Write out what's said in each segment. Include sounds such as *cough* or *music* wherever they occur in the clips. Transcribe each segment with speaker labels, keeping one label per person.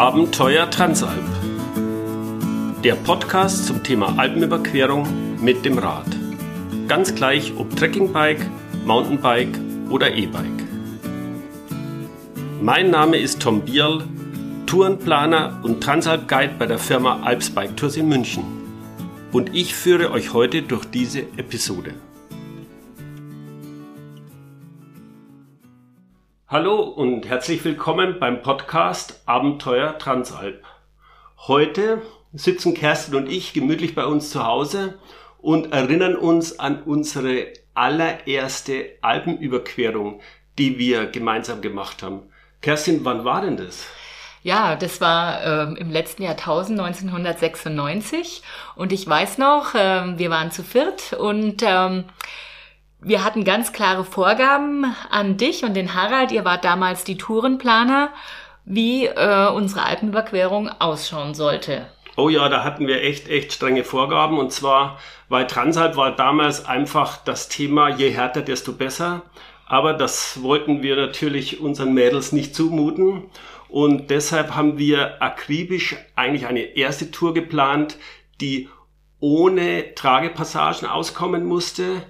Speaker 1: Abenteuer Transalp. Der Podcast zum Thema Alpenüberquerung mit dem Rad. Ganz gleich ob Trekkingbike, Mountainbike oder E-Bike. Mein Name ist Tom Bierl, Tourenplaner und Transalp-Guide bei der Firma Alps Bike Tours in München. Und ich führe euch heute durch diese Episode. Hallo und herzlich willkommen beim Podcast Abenteuer Transalp. Heute sitzen Kerstin und ich gemütlich bei uns zu Hause und erinnern uns an unsere allererste Alpenüberquerung, die wir gemeinsam gemacht haben. Kerstin, wann war denn das?
Speaker 2: Ja, das war ähm, im letzten Jahrtausend 1996 und ich weiß noch, ähm, wir waren zu viert und ähm, wir hatten ganz klare Vorgaben an dich und den Harald. Ihr wart damals die Tourenplaner, wie äh, unsere Alpenüberquerung ausschauen sollte.
Speaker 1: Oh ja, da hatten wir echt, echt strenge Vorgaben. Und zwar, weil Transalp war damals einfach das Thema, je härter, desto besser. Aber das wollten wir natürlich unseren Mädels nicht zumuten. Und deshalb haben wir akribisch eigentlich eine erste Tour geplant, die ohne Tragepassagen auskommen musste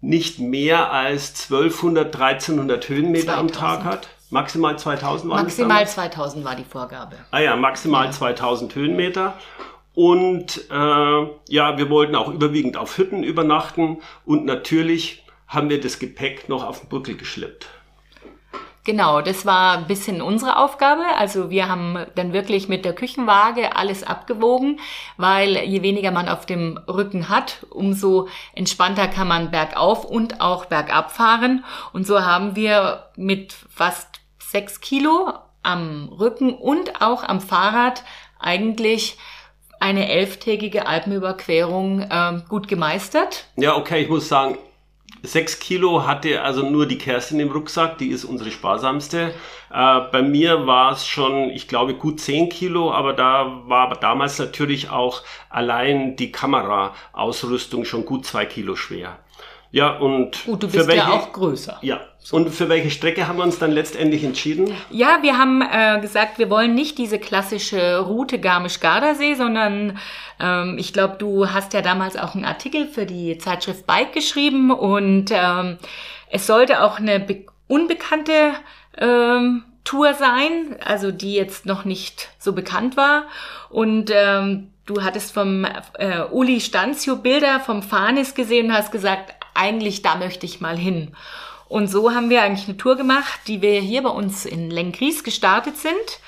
Speaker 1: nicht mehr als 1200, 1300 Höhenmeter 2000. am Tag hat. Maximal 2000
Speaker 2: war Maximal 2000 war die Vorgabe.
Speaker 1: Ah ja, maximal ja. 2000 Höhenmeter. Und äh, ja, wir wollten auch überwiegend auf Hütten übernachten und natürlich haben wir das Gepäck noch auf den Buckel geschleppt.
Speaker 2: Genau, das war ein bisschen unsere Aufgabe. Also wir haben dann wirklich mit der Küchenwaage alles abgewogen, weil je weniger man auf dem Rücken hat, umso entspannter kann man bergauf und auch bergab fahren. Und so haben wir mit fast sechs Kilo am Rücken und auch am Fahrrad eigentlich eine elftägige Alpenüberquerung äh, gut gemeistert.
Speaker 1: Ja, okay, ich muss sagen, Sechs Kilo hatte also nur die Kerstin im Rucksack, die ist unsere sparsamste. Äh, bei mir war es schon, ich glaube, gut zehn Kilo, aber da war damals natürlich auch allein die Kameraausrüstung schon gut zwei Kilo schwer. Ja, und
Speaker 2: Gut, du bist welche, ja auch größer.
Speaker 1: Ja. Und für welche Strecke haben wir uns dann letztendlich entschieden?
Speaker 2: Ja, wir haben äh, gesagt, wir wollen nicht diese klassische Route Garmisch-Gardasee, sondern ähm, ich glaube, du hast ja damals auch einen Artikel für die Zeitschrift Bike geschrieben und ähm, es sollte auch eine unbekannte ähm, Tour sein, also die jetzt noch nicht so bekannt war. Und ähm, du hattest vom äh, Uli Stanzio Bilder vom Fanis gesehen und hast gesagt, eigentlich da möchte ich mal hin. Und so haben wir eigentlich eine Tour gemacht, die wir hier bei uns in Lenkries gestartet sind.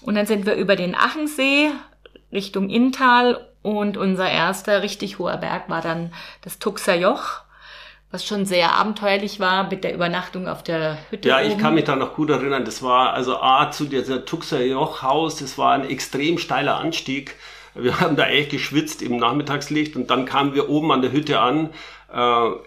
Speaker 2: Und dann sind wir über den Achensee Richtung Inntal und unser erster richtig hoher Berg war dann das Tuxer Joch, was schon sehr abenteuerlich war mit der Übernachtung auf der Hütte.
Speaker 1: Ja, ich kann mich da noch gut erinnern. Das war also A zu dieser Tuxer Joch Haus, das war ein extrem steiler Anstieg. Wir haben da echt geschwitzt im Nachmittagslicht und dann kamen wir oben an der Hütte an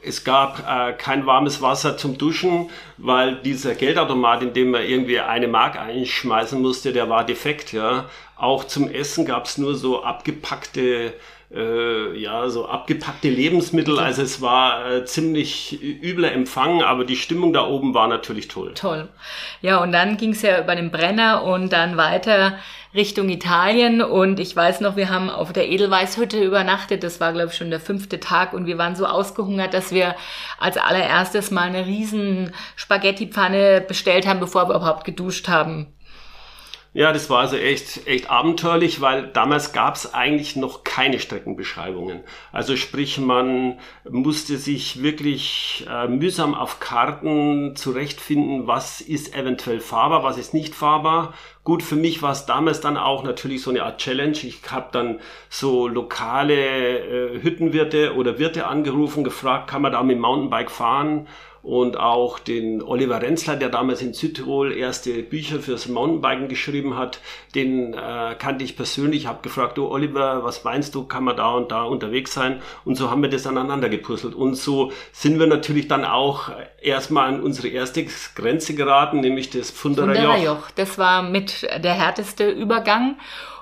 Speaker 1: es gab äh, kein warmes Wasser zum Duschen, weil dieser Geldautomat, in dem man irgendwie eine Mark einschmeißen musste, der war defekt. Ja. Auch zum Essen gab es nur so abgepackte äh, ja, so abgepackte Lebensmittel. Also es war äh, ziemlich übler Empfang, aber die Stimmung da oben war natürlich toll.
Speaker 2: Toll. Ja, und dann ging es ja über den Brenner und dann weiter Richtung Italien. Und ich weiß noch, wir haben auf der Edelweißhütte übernachtet. Das war, glaube ich, schon der fünfte Tag. Und wir waren so ausgehungert, dass wir als allererstes mal eine riesen Spaghetti-Pfanne bestellt haben, bevor wir überhaupt geduscht haben.
Speaker 1: Ja, das war also echt, echt abenteuerlich, weil damals gab es eigentlich noch keine Streckenbeschreibungen. Also sprich, man musste sich wirklich äh, mühsam auf Karten zurechtfinden, was ist eventuell fahrbar, was ist nicht fahrbar. Gut, für mich war es damals dann auch natürlich so eine Art Challenge. Ich habe dann so lokale äh, Hüttenwirte oder Wirte angerufen, gefragt, kann man da mit dem Mountainbike fahren? Und auch den Oliver Renzler, der damals in Südtirol erste Bücher fürs Mountainbiken geschrieben hat, den äh, kannte ich persönlich, habe gefragt, du Oliver, was meinst du, kann man da und da unterwegs sein? Und so haben wir das aneinander gepuzzelt. Und so sind wir natürlich dann auch erstmal an unsere erste Grenze geraten, nämlich das Pfunderer Joch. Joch.
Speaker 2: Das war mit der härteste Übergang.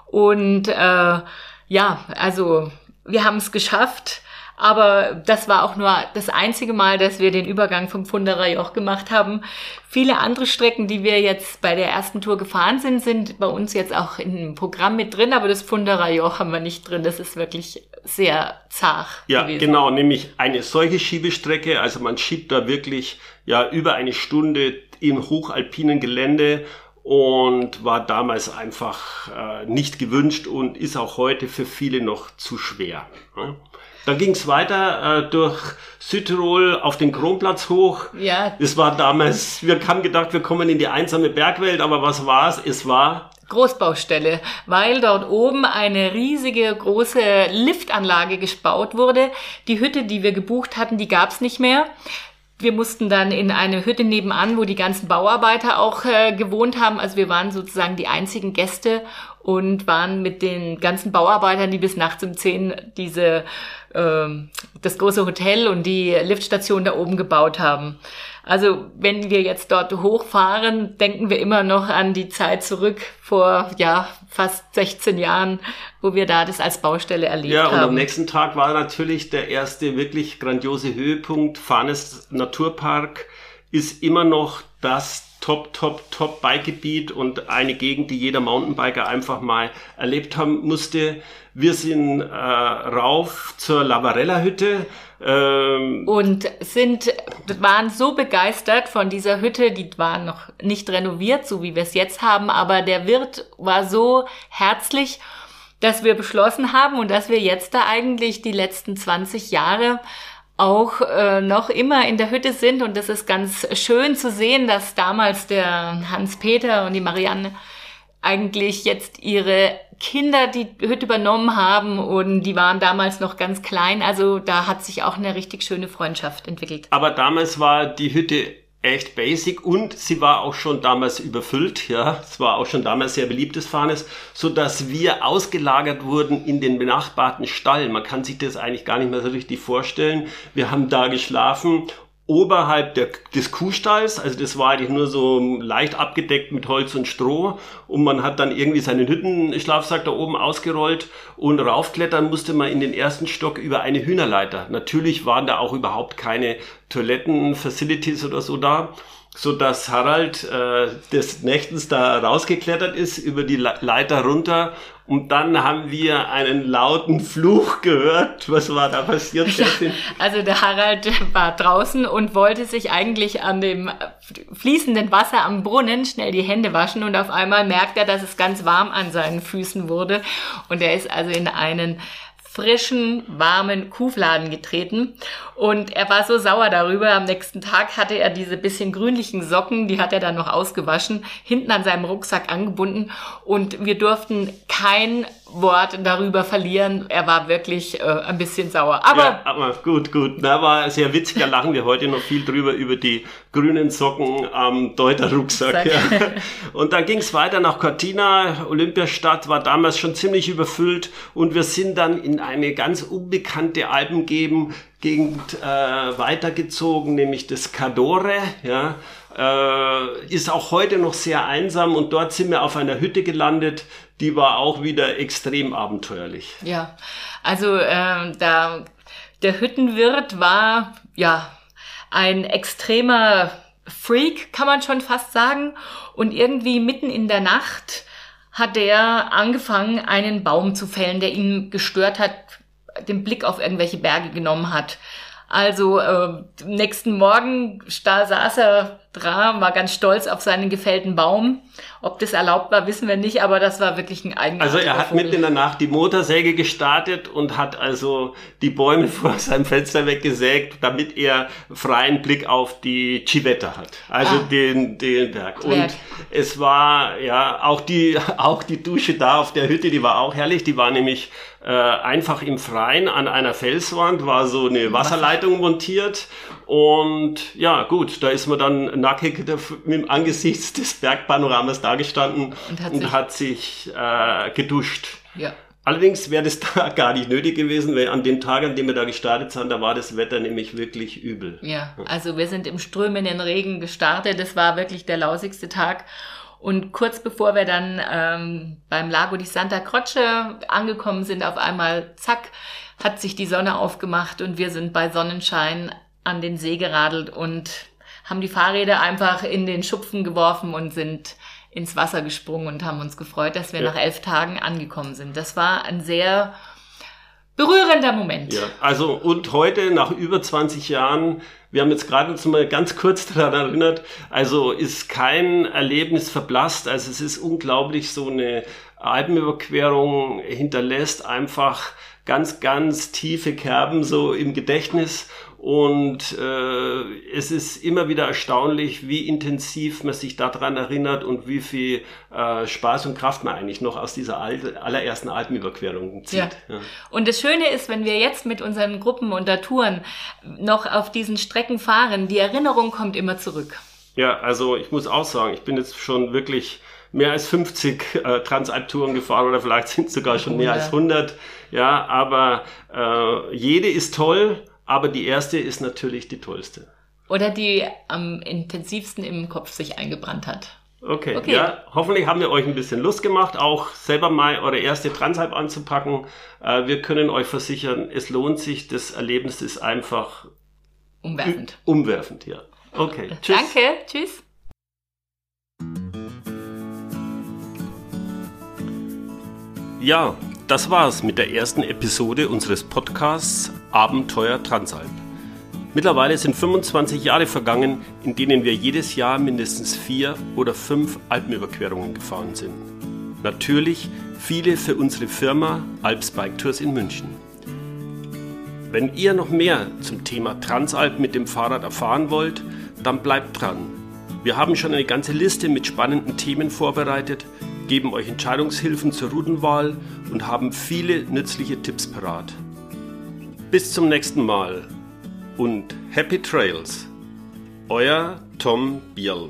Speaker 2: Und äh, ja, also wir haben es geschafft Aber das war auch nur das einzige Mal, dass wir den Übergang vom Funderer Joch gemacht haben. Viele andere Strecken, die wir jetzt bei der ersten Tour gefahren sind, sind bei uns jetzt auch im Programm mit drin, aber das Funderer Joch haben wir nicht drin. Das ist wirklich sehr zart.
Speaker 1: Ja, gewesen. genau, nämlich eine solche Schiebestrecke. Also man schiebt da wirklich ja über eine Stunde im hochalpinen Gelände und war damals einfach äh, nicht gewünscht und ist auch heute für viele noch zu schwer. Ne? Dann ging es weiter äh, durch Südtirol auf den Kronplatz hoch. Ja. Es war damals, wir haben gedacht, wir kommen in die einsame Bergwelt, aber was war es? Es war
Speaker 2: Großbaustelle, weil dort oben eine riesige große Liftanlage gespaut wurde. Die Hütte, die wir gebucht hatten, die gab's nicht mehr. Wir mussten dann in eine Hütte nebenan, wo die ganzen Bauarbeiter auch äh, gewohnt haben. Also wir waren sozusagen die einzigen Gäste und waren mit den ganzen Bauarbeitern, die bis nachts um zehn diese äh, das große Hotel und die Liftstation da oben gebaut haben. Also wenn wir jetzt dort hochfahren, denken wir immer noch an die Zeit zurück vor ja fast 16 Jahren, wo wir da das als Baustelle erlebt haben. Ja, und
Speaker 1: am nächsten Tag war natürlich der erste wirklich grandiose Höhepunkt. Fahnes Naturpark ist immer noch das Top, Top, Top Bikegebiet und eine Gegend, die jeder Mountainbiker einfach mal erlebt haben musste. Wir sind äh, rauf zur Lavarella Hütte.
Speaker 2: Ähm, und sind, waren so begeistert von dieser Hütte, die war noch nicht renoviert, so wie wir es jetzt haben, aber der Wirt war so herzlich, dass wir beschlossen haben und dass wir jetzt da eigentlich die letzten 20 Jahre auch äh, noch immer in der Hütte sind. Und das ist ganz schön zu sehen, dass damals der Hans-Peter und die Marianne eigentlich jetzt ihre Kinder die Hütte übernommen haben und die waren damals noch ganz klein. Also da hat sich auch eine richtig schöne Freundschaft entwickelt.
Speaker 1: Aber damals war die Hütte echt basic und sie war auch schon damals überfüllt, ja, es war auch schon damals sehr beliebtes Fahnes, so dass wir ausgelagert wurden in den benachbarten Stall. Man kann sich das eigentlich gar nicht mehr so richtig vorstellen. Wir haben da geschlafen oberhalb der, des Kuhstalls, also das war eigentlich nur so leicht abgedeckt mit Holz und Stroh. Und man hat dann irgendwie seinen Hüttenschlafsack da oben ausgerollt und raufklettern musste man in den ersten Stock über eine Hühnerleiter. Natürlich waren da auch überhaupt keine Toiletten-Facilities oder so da so dass Harald äh, des Nächtens da rausgeklettert ist über die Leiter runter und dann haben wir einen lauten Fluch gehört. Was war da passiert? Ja,
Speaker 2: also der Harald war draußen und wollte sich eigentlich an dem fließenden Wasser am Brunnen schnell die Hände waschen und auf einmal merkt er, dass es ganz warm an seinen Füßen wurde und er ist also in einen frischen, warmen Kuhfladen getreten. Und er war so sauer darüber. Am nächsten Tag hatte er diese bisschen grünlichen Socken, die hat er dann noch ausgewaschen, hinten an seinem Rucksack angebunden. Und wir durften kein Wort darüber verlieren. Er war wirklich äh, ein bisschen sauer. Aber, ja,
Speaker 1: aber gut, gut. Na, war sehr witzig. Da lachen wir heute noch viel drüber, über die grünen Socken am Deuter-Rucksack. Ja. *laughs* Und dann ging es weiter nach Cortina. Olympiastadt war damals schon ziemlich überfüllt. Und wir sind dann in eine ganz unbekannte Alpengegend äh, weitergezogen, nämlich das Cadore. Ja äh, ist auch heute noch sehr einsam und dort sind wir auf einer Hütte gelandet, die war auch wieder extrem abenteuerlich.
Speaker 2: Ja, also äh, da der Hüttenwirt war ja ein extremer Freak, kann man schon fast sagen. Und irgendwie mitten in der Nacht hat er angefangen, einen Baum zu fällen, der ihn gestört hat, den Blick auf irgendwelche Berge genommen hat. Also äh, nächsten Morgen da saß er dran, war ganz stolz auf seinen gefällten Baum. Ob das erlaubt war, wissen wir nicht, aber das war wirklich ein eigener.
Speaker 1: Also er hat Vogel. mitten in der Nacht die Motorsäge gestartet und hat also die Bäume *laughs* vor seinem Fenster weggesägt, damit er freien Blick auf die Civetta hat. Also ah. den, den Berg. Und es war ja auch die, *laughs* auch die Dusche da auf der Hütte, die war auch herrlich. Die war nämlich äh, einfach im Freien an einer Felswand, war so eine Wasserleitung montiert. Und ja, gut, da ist man dann nackig im Angesichts des Bergpanoramas dagestanden und hat und sich, hat sich äh, geduscht. Ja. Allerdings wäre das *laughs* da gar nicht nötig gewesen, weil an dem Tag, an dem wir da gestartet sind, da war das Wetter nämlich wirklich übel.
Speaker 2: Ja, also wir sind im strömenden Regen gestartet. Das war wirklich der lausigste Tag. Und kurz bevor wir dann ähm, beim Lago di Santa Croce angekommen sind, auf einmal, zack, hat sich die Sonne aufgemacht und wir sind bei Sonnenschein an den See geradelt und haben die Fahrräder einfach in den Schupfen geworfen und sind ins Wasser gesprungen und haben uns gefreut, dass wir ja. nach elf Tagen angekommen sind. Das war ein sehr berührender Moment.
Speaker 1: Ja, also und heute nach über 20 Jahren, wir haben jetzt gerade uns mal ganz kurz *laughs* daran erinnert, also ist kein Erlebnis verblasst, also es ist unglaublich, so eine Alpenüberquerung hinterlässt einfach ganz, ganz tiefe Kerben so im Gedächtnis und äh, es ist immer wieder erstaunlich, wie intensiv man sich daran erinnert und wie viel äh, Spaß und Kraft man eigentlich noch aus dieser alte, allerersten Alpenüberquerung zieht. Ja.
Speaker 2: ja. Und das Schöne ist, wenn wir jetzt mit unseren Gruppen und Touren noch auf diesen Strecken fahren, die Erinnerung kommt immer zurück.
Speaker 1: Ja, also ich muss auch sagen, ich bin jetzt schon wirklich mehr als 50 äh, Transalp-Touren gefahren oder vielleicht sind es sogar schon 100. mehr als 100. Ja, aber äh, jede ist toll aber die erste ist natürlich die tollste.
Speaker 2: Oder die am intensivsten im Kopf sich eingebrannt hat.
Speaker 1: Okay, okay, ja, hoffentlich haben wir euch ein bisschen Lust gemacht, auch selber mal eure erste Transalp anzupacken. Äh, wir können euch versichern, es lohnt sich, das Erlebnis ist einfach
Speaker 2: umwerfend.
Speaker 1: Umwerfend, ja. Okay,
Speaker 2: tschüss. Danke, tschüss.
Speaker 1: Ja, das war's mit der ersten Episode unseres Podcasts Abenteuer Transalp. Mittlerweile sind 25 Jahre vergangen, in denen wir jedes Jahr mindestens vier oder fünf Alpenüberquerungen gefahren sind. Natürlich viele für unsere Firma Alps Bike Tours in München. Wenn ihr noch mehr zum Thema Transalp mit dem Fahrrad erfahren wollt, dann bleibt dran. Wir haben schon eine ganze Liste mit spannenden Themen vorbereitet, geben euch Entscheidungshilfen zur Routenwahl und haben viele nützliche Tipps parat. Bis zum nächsten Mal und Happy Trails. Euer Tom Bierl.